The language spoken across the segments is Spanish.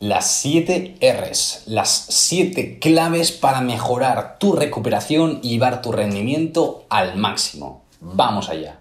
Las 7 Rs, las 7 claves para mejorar tu recuperación y llevar tu rendimiento al máximo. Vamos allá.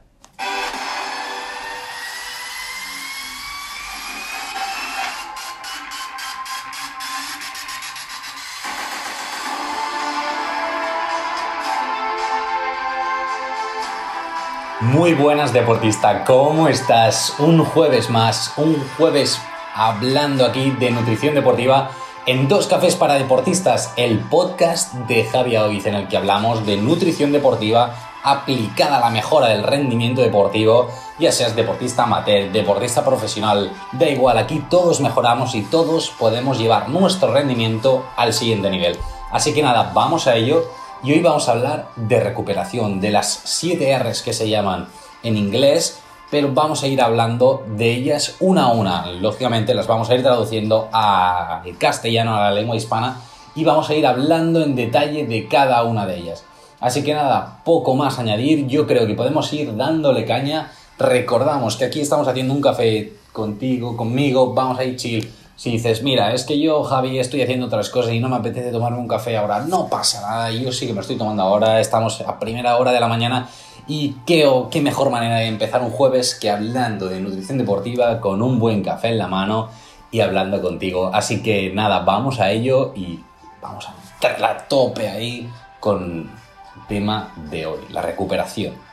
Muy buenas deportista, ¿cómo estás? Un jueves más, un jueves hablando aquí de nutrición deportiva en Dos Cafés para Deportistas, el podcast de Javier Oiz en el que hablamos de nutrición deportiva aplicada a la mejora del rendimiento deportivo, ya seas deportista amateur, deportista profesional, da igual, aquí todos mejoramos y todos podemos llevar nuestro rendimiento al siguiente nivel. Así que nada, vamos a ello y hoy vamos a hablar de recuperación, de las 7 R's que se llaman en inglés pero vamos a ir hablando de ellas una a una. Lógicamente las vamos a ir traduciendo al castellano, a la lengua hispana, y vamos a ir hablando en detalle de cada una de ellas. Así que nada, poco más añadir, yo creo que podemos ir dándole caña. Recordamos que aquí estamos haciendo un café contigo, conmigo, vamos a ir chill. Si dices, mira, es que yo, Javi, estoy haciendo otras cosas y no me apetece tomarme un café ahora, no pasa nada, yo sí que me estoy tomando ahora, estamos a primera hora de la mañana y qué, qué mejor manera de empezar un jueves que hablando de nutrición deportiva con un buen café en la mano y hablando contigo. Así que nada, vamos a ello y vamos a meter la tope ahí con el tema de hoy, la recuperación.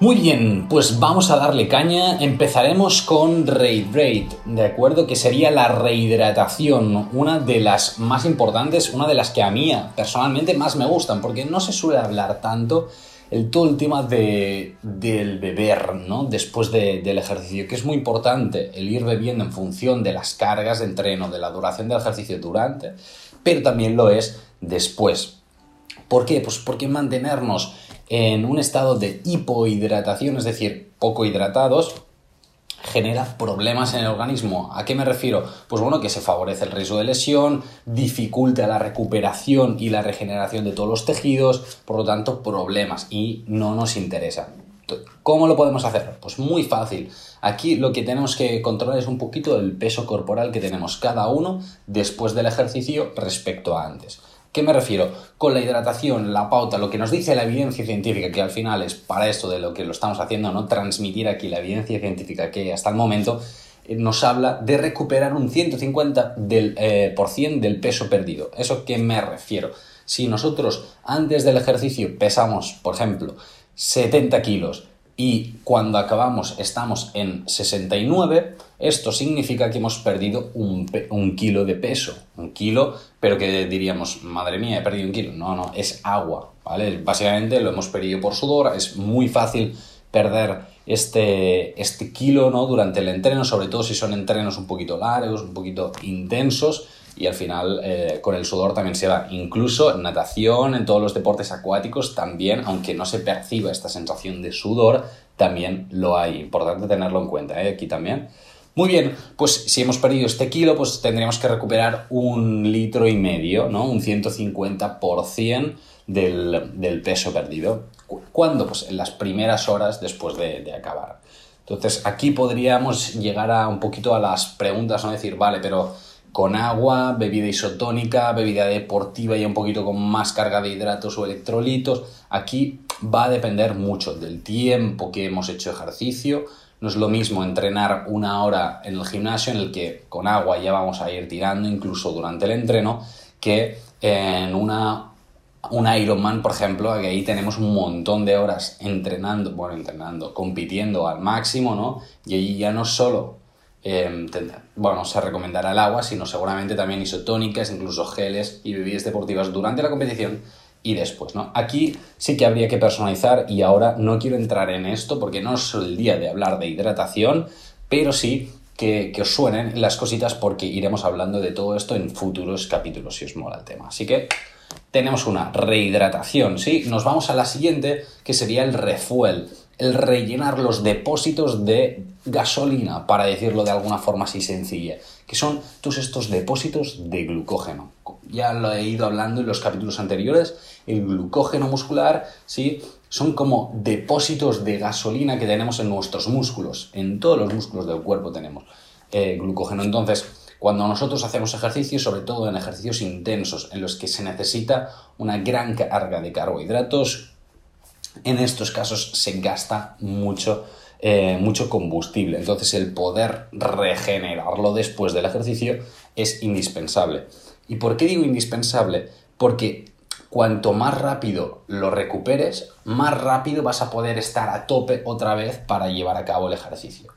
Muy bien, pues vamos a darle caña. Empezaremos con Rehydrate, ¿de acuerdo? Que sería la rehidratación, una de las más importantes, una de las que a mí personalmente más me gustan, porque no se suele hablar tanto el todo el tema de, del beber, ¿no? Después del ejercicio, que es muy importante el ir bebiendo en función de las cargas de entreno, de la duración del ejercicio durante, pero también lo es después. ¿Por qué? Pues porque mantenernos en un estado de hipohidratación, es decir, poco hidratados, genera problemas en el organismo. ¿A qué me refiero? Pues bueno, que se favorece el riesgo de lesión, dificulta la recuperación y la regeneración de todos los tejidos, por lo tanto, problemas y no nos interesa. ¿Cómo lo podemos hacer? Pues muy fácil. Aquí lo que tenemos que controlar es un poquito el peso corporal que tenemos cada uno después del ejercicio respecto a antes. ¿Qué me refiero? Con la hidratación, la pauta, lo que nos dice la evidencia científica, que al final es para esto de lo que lo estamos haciendo, ¿no? Transmitir aquí la evidencia científica que hasta el momento eh, nos habla de recuperar un 150% del, eh, por del peso perdido. ¿Eso qué me refiero? Si nosotros antes del ejercicio pesamos, por ejemplo, 70 kilos y cuando acabamos estamos en 69, esto significa que hemos perdido un, kilo de peso. Un kilo, pero que diríamos, madre mía, he perdido un kilo. No, no, es agua, ¿vale? Básicamente lo hemos perdido por sudor, es muy fácil perder este, este kilo ¿no? durante el entreno, sobre todo si son entrenos un poquito largos, un poquito intensos y al final eh, con el sudor también se va. Incluso en natación, en todos los deportes acuáticos también, aunque no se perciba esta sensación de sudor, también lo hay. Importante tenerlo en cuenta, ¿eh? aquí también. Muy bien, pues si hemos perdido este kilo, pues tendríamos que recuperar un litro y medio, ¿no? Un 150% del, del peso perdido. ¿Cuándo? Pues en las primeras horas después de, de acabar. Entonces aquí podríamos llegar a un poquito a las preguntas, ¿no? Decir, vale, pero con agua, bebida isotónica, bebida deportiva y un poquito con más carga de hidratos o electrolitos. Aquí va a depender mucho del tiempo que hemos hecho ejercicio. No es lo mismo entrenar una hora en el gimnasio en el que con agua ya vamos a ir tirando incluso durante el entreno que en una un Ironman, por ejemplo, que ahí tenemos un montón de horas entrenando, bueno, entrenando, compitiendo al máximo, ¿no? Y ahí ya no solo Em, bueno, se recomendará el agua, sino seguramente también isotónicas, incluso geles y bebidas deportivas durante la competición y después, ¿no? Aquí sí que habría que personalizar y ahora no quiero entrar en esto porque no es el día de hablar de hidratación, pero sí que, que, os suenen las cositas porque iremos hablando de todo esto en futuros capítulos si os mola el tema. Así que tenemos una rehidratación, ¿sí? Nos vamos a la siguiente que sería el refuel el rellenar los depósitos de gasolina, para decirlo de alguna forma así sencilla, que son todos estos depósitos de glucógeno. Ya lo he ido hablando en los capítulos anteriores, el glucógeno muscular, ¿sí? son como depósitos de gasolina que tenemos en nuestros músculos. En todos los músculos del cuerpo tenemos eh, glucógeno. Entonces, cuando nosotros hacemos ejercicio, sobre todo en ejercicios intensos, en los que se necesita una gran carga de carbohidratos, en estos casos se gasta mucho, eh, mucho combustible. Entonces, el poder regenerarlo después del ejercicio es indispensable. ¿Y por qué digo indispensable? Porque cuanto más rápido lo recuperes, más rápido vas a poder estar a tope otra vez para llevar a cabo el ejercicio.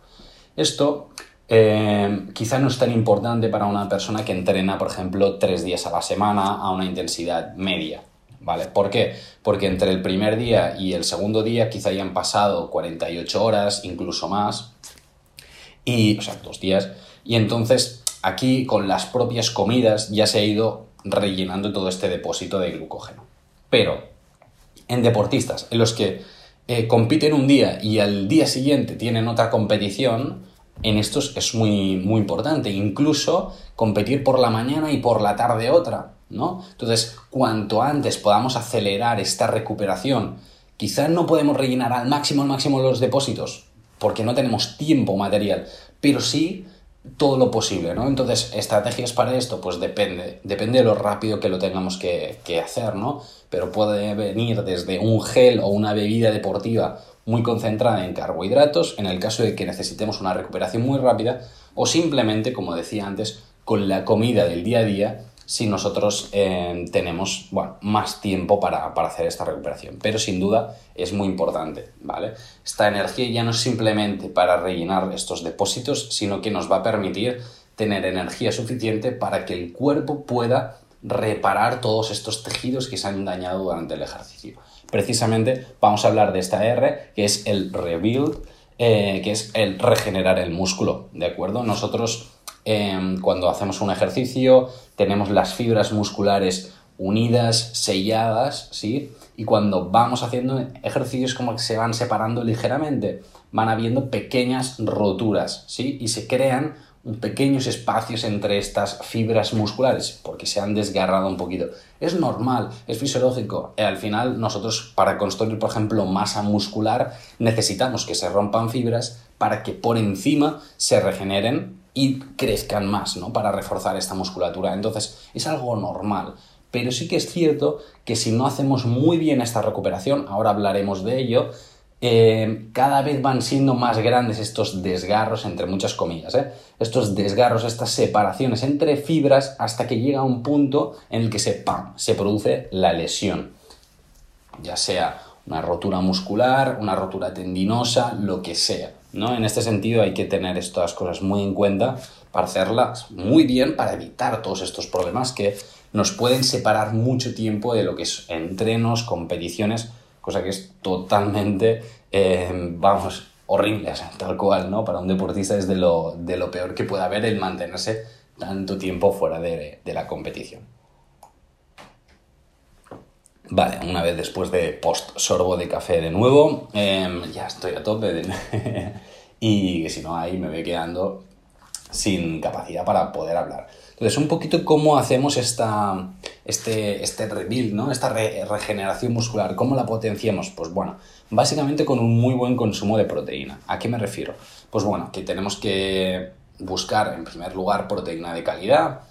Esto eh, quizá no es tan importante para una persona que entrena, por ejemplo, tres días a la semana a una intensidad media. ¿Vale? ¿Por qué? Porque entre el primer día y el segundo día quizá hayan pasado 48 horas, incluso más, y, o sea, dos días, y entonces aquí con las propias comidas ya se ha ido rellenando todo este depósito de glucógeno. Pero en deportistas en los que eh, compiten un día y al día siguiente tienen otra competición, en estos es muy, muy importante. Incluso competir por la mañana y por la tarde otra, ¿no? Entonces, cuanto antes podamos acelerar esta recuperación, quizás no podemos rellenar al máximo, al máximo los depósitos, porque no tenemos tiempo material, pero sí todo lo posible, ¿no? Entonces, estrategias para esto, pues depende, depende de lo rápido que lo tengamos que, hacer, ¿no? Pero puede venir desde un gel o una bebida deportiva muy concentrada en carbohidratos, en el caso de que necesitemos una recuperación muy rápida, o simplemente, como decía antes, con la comida del día a día, si nosotros eh, tenemos más tiempo para, para, hacer esta recuperación. Pero sin duda es muy importante, ¿vale? Esta energía ya no es simplemente para rellenar estos depósitos, sino que nos va a permitir tener energía suficiente para que el cuerpo pueda reparar todos estos tejidos que se han dañado durante el ejercicio. Precisamente vamos a hablar de esta R, que es el rebuild, eh, que es el regenerar el músculo, ¿de acuerdo? Nosotros Em, cuando hacemos un ejercicio, tenemos las fibras musculares unidas, selladas, ¿sí? Y cuando vamos haciendo ejercicios como que se van separando ligeramente, van habiendo pequeñas roturas, ¿sí? Y se crean pequeños espacios entre estas fibras musculares porque se han desgarrado un poquito. Es normal, es fisiológico. Eh, al final nosotros para construir, por ejemplo, masa muscular necesitamos que se rompan fibras para que por encima se regeneren y crezcan más, ¿no? Para reforzar esta musculatura. Entonces, es algo normal. Pero sí que es cierto que si no hacemos muy bien esta recuperación, ahora hablaremos de ello, eh, cada vez van siendo más grandes estos desgarros, entre muchas comillas, ¿eh? estos desgarros, estas separaciones entre fibras hasta que llega un punto en el que se, ¡pam! se produce la lesión. Ya sea una rotura muscular, una rotura tendinosa, lo que sea. ¿No? En este sentido hay que tener estas cosas muy en cuenta para hacerlas muy bien, para evitar todos estos problemas que nos pueden separar mucho tiempo de lo que es entrenos, competiciones, cosa que es totalmente, eh, vamos, horrible, tal cual, ¿no? Para un deportista es de lo, de lo peor que puede haber el mantenerse tanto tiempo fuera de, de la competición. Vale, una vez después de post sorbo de café de nuevo, em, ya estoy a tope y si no ahí me voy quedando sin capacidad para poder hablar. Entonces, un poquito cómo hacemos esta, este, este rebuild, ¿no? esta regeneración muscular, cómo la potenciamos. Pues bueno, básicamente con un muy buen consumo de proteína. ¿A qué me refiero? Pues bueno, que tenemos que buscar en primer lugar proteína de calidad,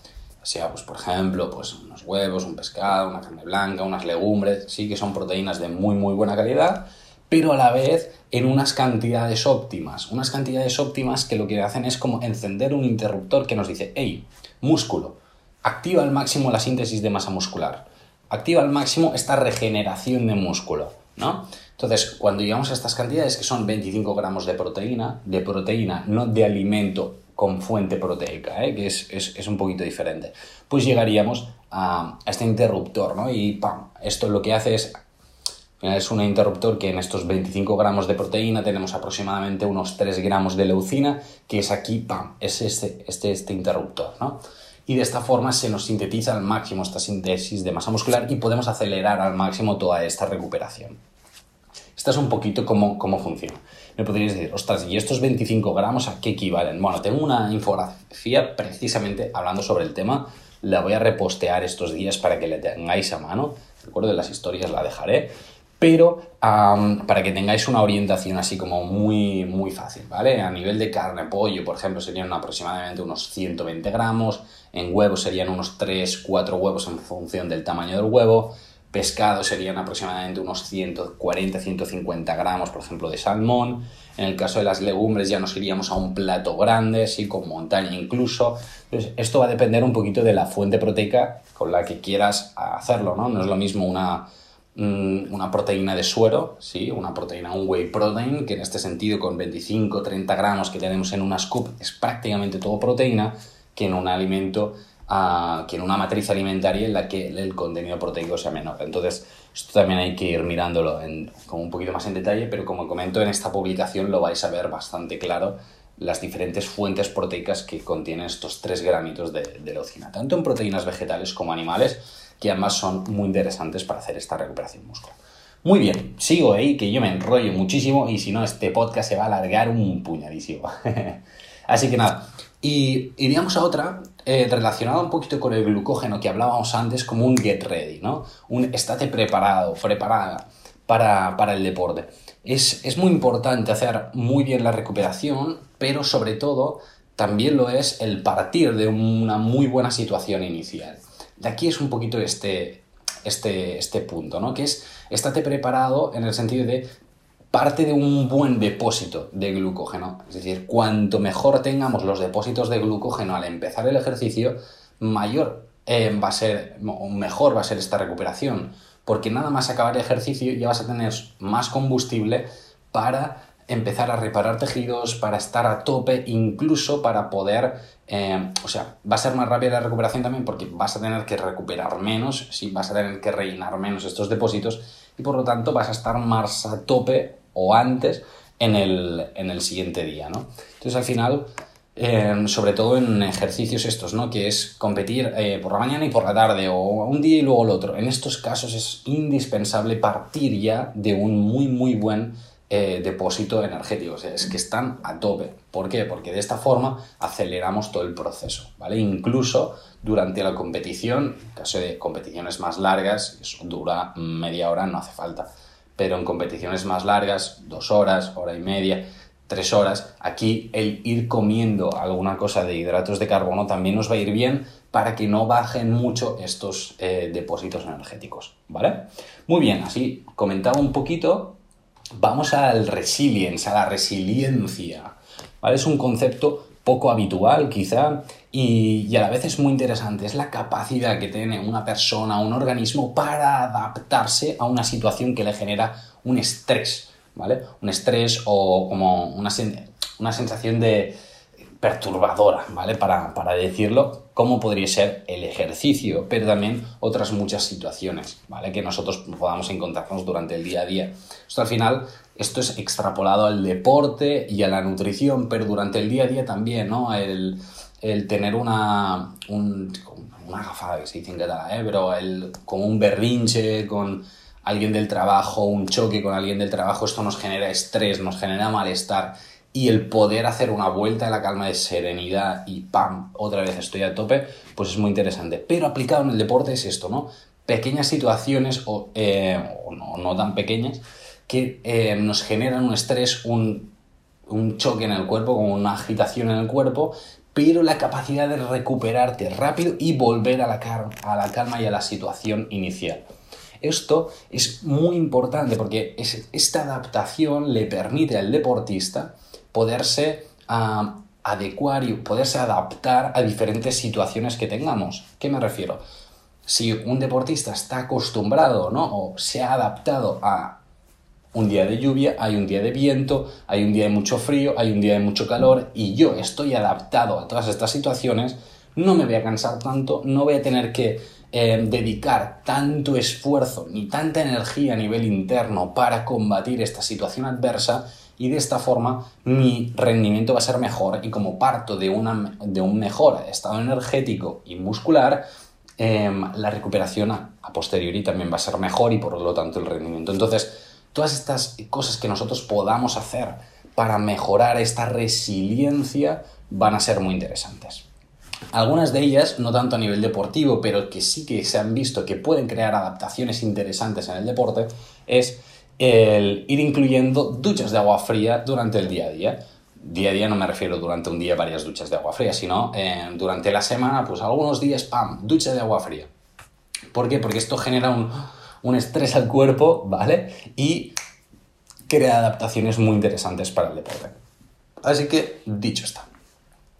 sea, pues, por ejemplo, pues, unos huevos, un pescado, una carne blanca, unas legumbres, sí que son proteínas de muy, muy buena calidad, pero a la vez en unas cantidades óptimas. Unas cantidades óptimas que lo que hacen es como encender un interruptor que nos dice, hey, músculo, activa al máximo la síntesis de masa muscular, activa al máximo esta regeneración de músculo, ¿no? Entonces, cuando llegamos a estas cantidades, que son 25 gramos de proteína, de proteína, no de alimento con fuente proteica, ¿eh? que es, un poquito diferente, pues llegaríamos a, este interruptor, ¿no? Y ¡pam! Esto lo que hace es, es un interruptor que en estos 25 gramos de proteína tenemos aproximadamente unos 3 gramos de leucina, que es aquí, ¡pam! Es este, este, este interruptor, ¿no? Y de esta forma se nos sintetiza al máximo esta síntesis de masa muscular y podemos acelerar al máximo toda esta recuperación. Esta es un poquito cómo, cómo funciona. Me podríais decir, ostras, ¿y estos 25 gramos a qué equivalen? Bueno, tengo una infografía precisamente hablando sobre el tema. La voy a repostear estos días para que la tengáis a mano. Recuerdo, las historias la dejaré. pero para que tengáis una orientación así como muy, muy fácil, ¿vale? A nivel de carne, pollo, por ejemplo, serían aproximadamente unos 120 gramos, en huevos serían unos 3, 4 huevos en función del tamaño del huevo, pescado serían aproximadamente unos 140, 150 gramos, por ejemplo, de salmón, en el caso de las legumbres ya nos iríamos a un plato grande, sí, con montaña incluso. Entonces, esto va a depender un poquito de la fuente proteica con la que quieras hacerlo, ¿no? No es lo mismo una, mm, una proteína de suero, ¿sí? una proteína, un whey protein, que en este sentido con 25-30 gramos que tenemos en una scoop es prácticamente todo proteína, que en un alimento, que en una matriz alimentaria en la que el contenido proteico sea menor. Entonces, esto también hay que ir mirándolo en, un poquito más en detalle, pero como comento en esta publicación lo vais a ver bastante claro las diferentes fuentes proteicas que contienen estos tres granitos de, de leucina, tanto en proteínas vegetales como animales, que además son muy interesantes para hacer esta recuperación muscular. Muy bien, sigo ahí, que yo me enrollo muchísimo y si no, este podcast se va a alargar un puñadísimo. Así que nada, y iríamos a otra eh, relacionada un poquito con el glucógeno que hablábamos antes, como un get ready, ¿no? Un estate preparado, preparada para, para el deporte. Es, es, muy importante hacer muy bien la recuperación, pero sobre todo también lo es el partir de una muy buena situación inicial. De aquí es un poquito este, este, este punto, ¿no? Que es, estate preparado en el sentido de parte de un buen depósito de glucógeno. Es decir, cuanto mejor tengamos los depósitos de glucógeno al empezar el ejercicio, mayor eh, va a ser, o mejor va a ser esta recuperación. Porque nada más acabar el ejercicio ya vas a tener más combustible para empezar a reparar tejidos, para estar a tope, incluso para poder, eh, o sea, va a ser más rápida la recuperación también porque vas a tener que recuperar menos, ¿sí? vas a tener que rellenar menos estos depósitos y por lo tanto vas a estar más a tope o antes en el, siguiente día, ¿no? Entonces al final, eh, sobre todo en ejercicios estos, ¿no? Que es competir eh, por la mañana y por la tarde o un día y luego el otro. En estos casos es indispensable partir ya de un muy muy buen eh, depósito energético, es que están a tope. ¿Por qué? Porque de esta forma aceleramos todo el proceso, ¿vale? Incluso durante la competición, en caso de competiciones más largas, eso dura media hora, no hace falta pero en competiciones más largas, dos horas, hora y media, tres horas, aquí el ir comiendo alguna cosa de hidratos de carbono también nos va a ir bien para que no bajen mucho estos eh, depósitos energéticos, ¿vale? Muy bien, así comentaba un poquito, vamos al resilience, a la resiliencia, ¿vale? Es un concepto poco habitual quizá y, a la vez es muy interesante. Es la capacidad que tiene una persona, un organismo para adaptarse a una situación que le genera un estrés, ¿vale? Un estrés o como una, una sensación de perturbadora, ¿vale? Para, para, decirlo, como podría ser el ejercicio, pero también otras muchas situaciones, ¿vale? Que nosotros podamos encontrarnos durante el día a día. Esto al final esto es extrapolado al deporte y a la nutrición, pero durante el día a día también, ¿no? El, tener una, una gafada que se dice en catalán, ¿eh? pero el, como un berrinche con alguien del trabajo, un choque con alguien del trabajo, esto nos genera estrés, nos genera malestar. Y el poder hacer una vuelta de la calma de serenidad y ¡pam! Otra vez estoy a tope, pues es muy interesante. Pero aplicado en el deporte es esto, ¿no? Pequeñas situaciones, o, eh, o no, no tan pequeñas, que eh, nos generan un estrés, un, choque en el cuerpo, como una agitación en el cuerpo, pero la capacidad de recuperarte rápido y volver a la, a la calma y a la situación inicial. Esto es muy importante porque esta adaptación le permite al deportista poderse adecuar y poderse adaptar a diferentes situaciones que tengamos. ¿Qué me refiero? Si un deportista está acostumbrado ¿no? o se ha adaptado a un día de lluvia, hay un día de viento, hay un día de mucho frío, hay un día de mucho calor y yo estoy adaptado a todas estas situaciones, no me voy a cansar tanto, no voy a tener que eh, dedicar tanto esfuerzo ni tanta energía a nivel interno para combatir esta situación adversa y de esta forma mi rendimiento va a ser mejor y como parto de, una, de un mejor estado energético y muscular, em, la recuperación a, a posteriori también va a ser mejor y por lo tanto el rendimiento. Entonces, todas estas cosas que nosotros podamos hacer para mejorar esta resiliencia van a ser muy interesantes. Algunas de ellas, no tanto a nivel deportivo, pero que sí que se han visto que pueden crear adaptaciones interesantes en el deporte, es el ir incluyendo duchas de agua fría durante el día a día. Día a día no me refiero durante un día varias duchas de agua fría, sino eh, durante la semana, pues algunos días, ¡pam!, ducha de agua fría. ¿Por qué? Porque esto genera un, un estrés al cuerpo, ¿vale? Y crea adaptaciones muy interesantes para el deporte. Así que, dicho está.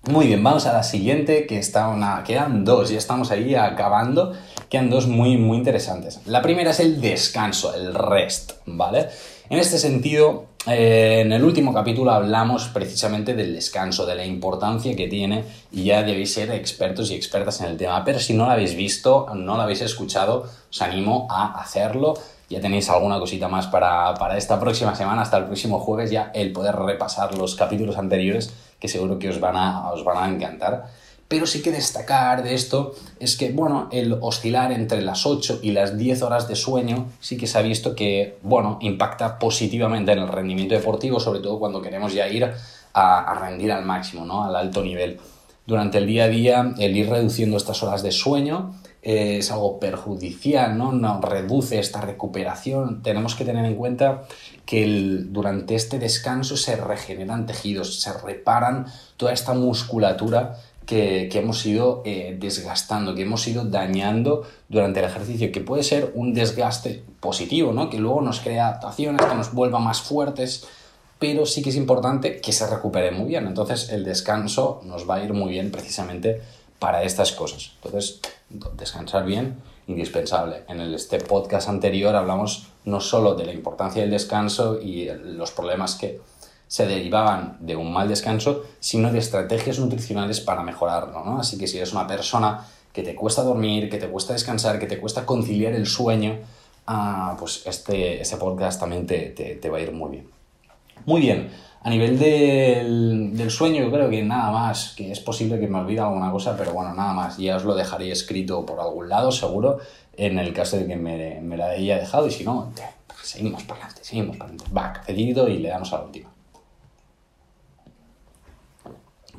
Muy bien, vamos a la siguiente, que está una. Quedan dos, ya estamos ahí acabando. Quedan dos muy, muy interesantes. La primera es el descanso, el rest, ¿vale? En este sentido, eh, en el último capítulo hablamos precisamente del descanso, de la importancia que tiene, y ya debéis ser expertos y expertas en el tema. Pero si no lo habéis visto, no lo habéis escuchado, os animo a hacerlo. Ya tenéis alguna cosita más para, para esta próxima semana, hasta el próximo jueves, ya el poder repasar los capítulos anteriores que seguro que os van a, os van a encantar. Pero sí que destacar de esto es que, bueno, el oscilar entre las 8 y las 10 horas de sueño sí que se ha visto que, bueno, impacta positivamente en el rendimiento deportivo, sobre todo cuando queremos ya ir a, rendir al máximo, ¿no? Al alto nivel. Durante el día a día, el ir reduciendo estas horas de sueño eh, es algo perjudicial, ¿no? ¿no? reduce esta recuperación. Tenemos que tener en cuenta que durante este descanso se regeneran tejidos, se reparan toda esta musculatura que, hemos ido eh, desgastando, que hemos ido dañando durante el ejercicio, que puede ser un desgaste positivo, ¿no? que luego nos crea adaptaciones, que nos vuelva más fuertes, pero sí que es importante que se recupere muy bien. Entonces el descanso nos va a ir muy bien precisamente para estas cosas. Entonces, descansar bien, indispensable. En este podcast anterior hablamos no solo de la importancia del descanso y los problemas que se derivaban de un mal descanso, sino de estrategias nutricionales para mejorarlo. ¿no? Así que si eres una persona que te cuesta dormir, que te cuesta descansar, que te cuesta conciliar el sueño, ah, pues este, este podcast también te, te va a ir muy bien. Muy bien. A nivel del, sueño, yo creo que nada más, que es posible que me olvide alguna cosa, pero bueno, nada más. Ya os lo dejaré escrito por algún lado, seguro, en el caso de que me, me la haya dejado, y si no, seguimos para adelante, seguimos para adelante. Va, cafecito y le damos a la última.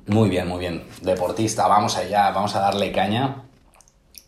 Muy bien, muy bien. Deportista, vamos allá, vamos a darle caña.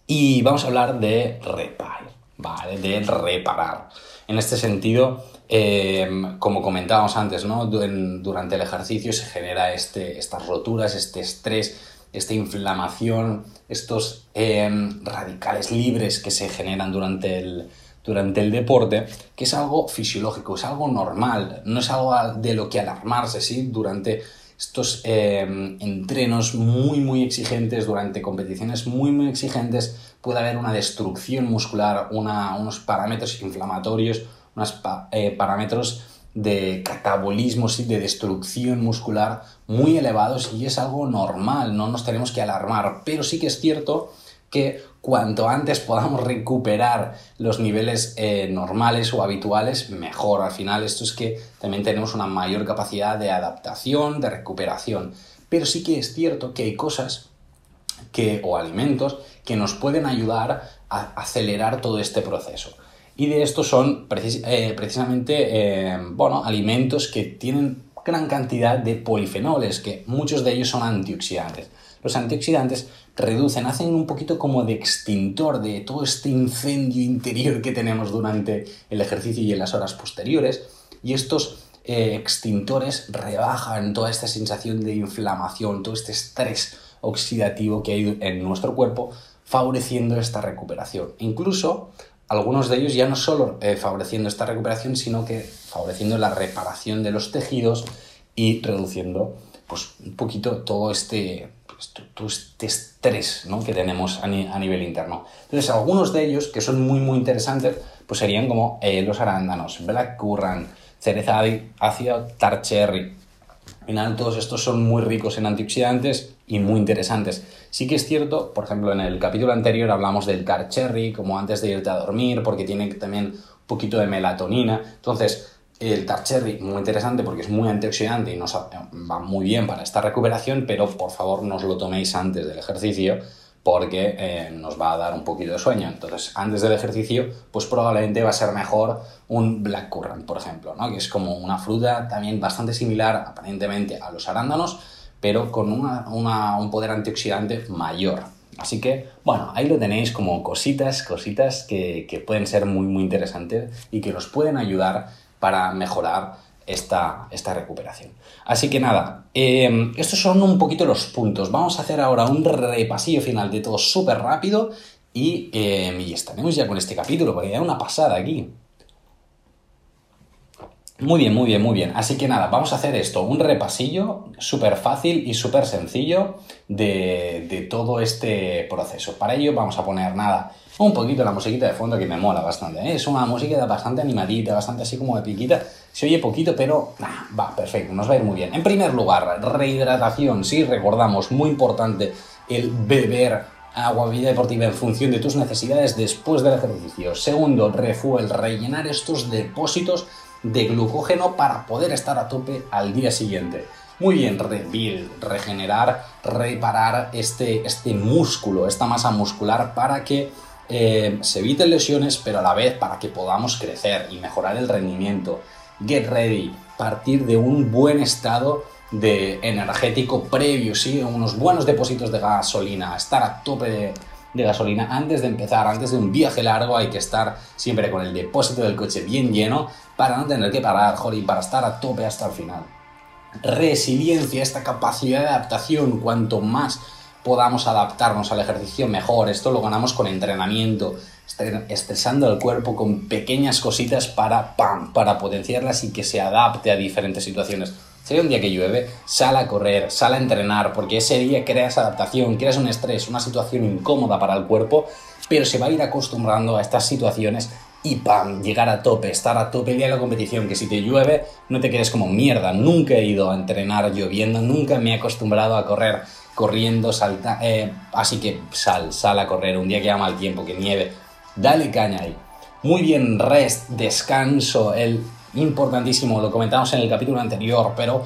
Y vamos a hablar de repair, ¿vale? De reparar. En este sentido, eh, como comentábamos antes, ¿no? durante el ejercicio se genera este, estas roturas, este estrés, esta inflamación, estos em, radicales libres que se generan durante el, durante el deporte, que es algo fisiológico, es algo normal, no es algo de lo que alarmarse, ¿sí? Durante estos em, entrenos muy, muy exigentes, durante competiciones muy, muy exigentes, puede haber una destrucción muscular, unos parámetros inflamatorios, unos eh, parámetros de catabolismo, y de destrucción muscular muy elevados y es algo normal, no nos tenemos que alarmar, pero sí que es cierto que cuanto antes podamos recuperar los niveles eh, normales o habituales, mejor. Al final esto es que también tenemos una mayor capacidad de adaptación, de recuperación. Pero sí que es cierto que hay cosas que, o alimentos que nos pueden ayudar a acelerar todo este proceso. Y de estos son eh, precisamente eh, bueno, alimentos que tienen gran cantidad de polifenoles, que muchos de ellos son antioxidantes. Los antioxidantes reducen, hacen un poquito como de extintor de todo este incendio interior que tenemos durante el ejercicio y en las horas posteriores. Y estos eh, extintores rebajan toda esta sensación de inflamación, todo este estrés oxidativo que hay en nuestro cuerpo, favoreciendo esta recuperación. Incluso algunos de ellos ya no solo eh, favoreciendo esta recuperación, sino que favoreciendo la reparación de los tejidos y reduciendo pues, un poquito todo este, este estrés ¿no? que tenemos a, nivel interno. Entonces, algunos de ellos, que son muy, muy interesantes, pues serían como eh, los arándanos, black currant, cereza ácida, tart cherry. Al final, todos estos son muy ricos en antioxidantes y muy interesantes. Sí que es cierto, por ejemplo, en el capítulo anterior hablamos del car cherry, como antes de irte a dormir, porque tiene también un poquito de melatonina. Entonces, el tar cherry, muy interesante porque es muy antioxidante y nos va muy bien para esta recuperación, pero por favor no os lo toméis antes del ejercicio porque eh, nos va a dar un poquito de sueño. Entonces, antes del ejercicio, pues probablemente va a ser mejor un black currant, por ejemplo, ¿no? que es como una fruta también bastante similar aparentemente a los arándanos, pero con un poder antioxidante mayor. Así que, bueno, ahí lo tenéis como cositas, cositas que, pueden ser muy, muy interesantes y que nos pueden ayudar para mejorar esta, esta recuperación. Así que nada, eh, estos son un poquito los puntos. Vamos a hacer ahora un repasillo final de todo súper rápido y, eh, y estaremos ya con este capítulo, porque ya una pasada aquí. Muy bien, muy bien, muy bien. Así que nada, vamos a hacer esto, un repasillo súper fácil y súper sencillo de, de, todo este proceso. Para ello vamos a poner nada, un poquito la musiquita de fondo que me mola bastante. ¿eh? Es una música bastante animadita, bastante así como de piquita. Se oye poquito, pero va, perfecto, nos va a ir muy bien. En primer lugar, rehidratación, sí, recordamos, muy importante el beber agua vida deportiva en función de tus necesidades después del ejercicio. Segundo, refuel, rellenar estos depósitos de glucógeno para poder estar a tope al día siguiente. Muy bien, rebuild, regenerar, reparar este, este músculo, esta masa muscular para que eh, se eviten lesiones, pero a la vez para que podamos crecer y mejorar el rendimiento. Get ready, partir de un buen estado de energético previo, ¿sí? unos buenos depósitos de gasolina, estar a tope de, de gasolina antes de empezar, antes de un viaje largo, hay que estar siempre con el depósito del coche bien lleno para no tener que parar, joder, para estar a tope hasta el final. Resiliencia, esta capacidad de adaptación, cuanto más podamos adaptarnos al ejercicio mejor, esto lo ganamos con entrenamiento, estresando el cuerpo con pequeñas cositas para, ¡pam!, para potenciarlas y que se adapte a diferentes situaciones. Hay un día que llueve, sal a correr, sal a entrenar, porque ese día creas adaptación, creas un estrés, una situación incómoda para el cuerpo, pero se va a ir acostumbrando a estas situaciones y ¡pam! llegar a tope, estar a tope el día de la competición, que si te llueve no te quedes como mierda, nunca he ido a entrenar lloviendo, nunca me he acostumbrado a correr corriendo, salta, eh, así que sal, sal a correr un día que haga mal tiempo, que nieve, dale caña ahí. Muy bien, rest, descanso, el importantísimo, lo comentamos en el capítulo anterior, pero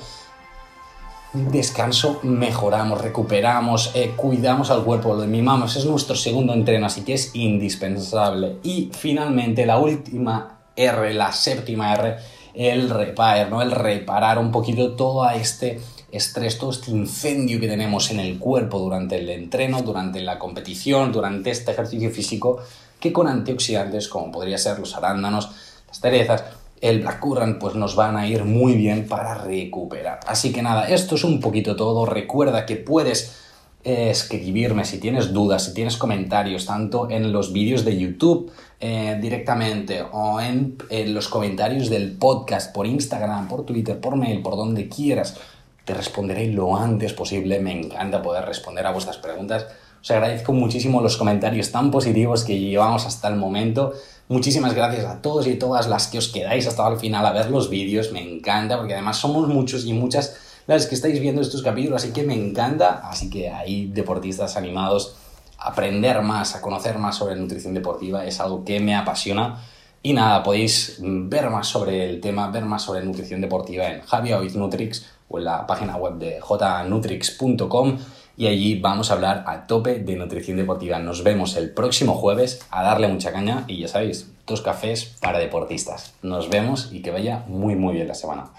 descanso mejoramos, recuperamos, eh, cuidamos al cuerpo, lo mimamos, es nuestro segundo entreno, así que es indispensable. Y finalmente la última R, la séptima R, el repair, ¿no? El reparar un poquito todo este estrés, todo este incendio que tenemos en el cuerpo durante el entreno, durante la competición, durante este ejercicio físico, que con antioxidantes como podría ser los arándanos, las cerezas, el blackcurrant pues nos van a ir muy bien para recuperar. Así que nada, esto es un poquito todo. Recuerda que puedes eh, escribirme si tienes dudas, si tienes comentarios, tanto en los vídeos de YouTube eh, directamente o en, en los comentarios del podcast por Instagram, por Twitter, por mail, por donde quieras. Te responderé lo antes posible. Me encanta poder responder a vuestras preguntas. Os agradezco muchísimo los comentarios tan positivos que llevamos hasta el momento. Muchísimas gracias a todos y todas las que os quedáis hasta el final a ver los vídeos. Me encanta porque además somos muchos y muchas las que estáis viendo estos capítulos, así que me encanta. Así que ahí deportistas animados, aprender más, a conocer más sobre nutrición deportiva es algo que me apasiona. Y nada, podéis ver más sobre el tema, ver más sobre nutrición deportiva en Javier Nutrix o en la página web de jnutrix.com y allí vamos a hablar a tope de nutrición deportiva. Nos vemos el próximo jueves a darle mucha caña y ya sabéis, dos cafés para deportistas. Nos vemos y que vaya muy muy bien la semana.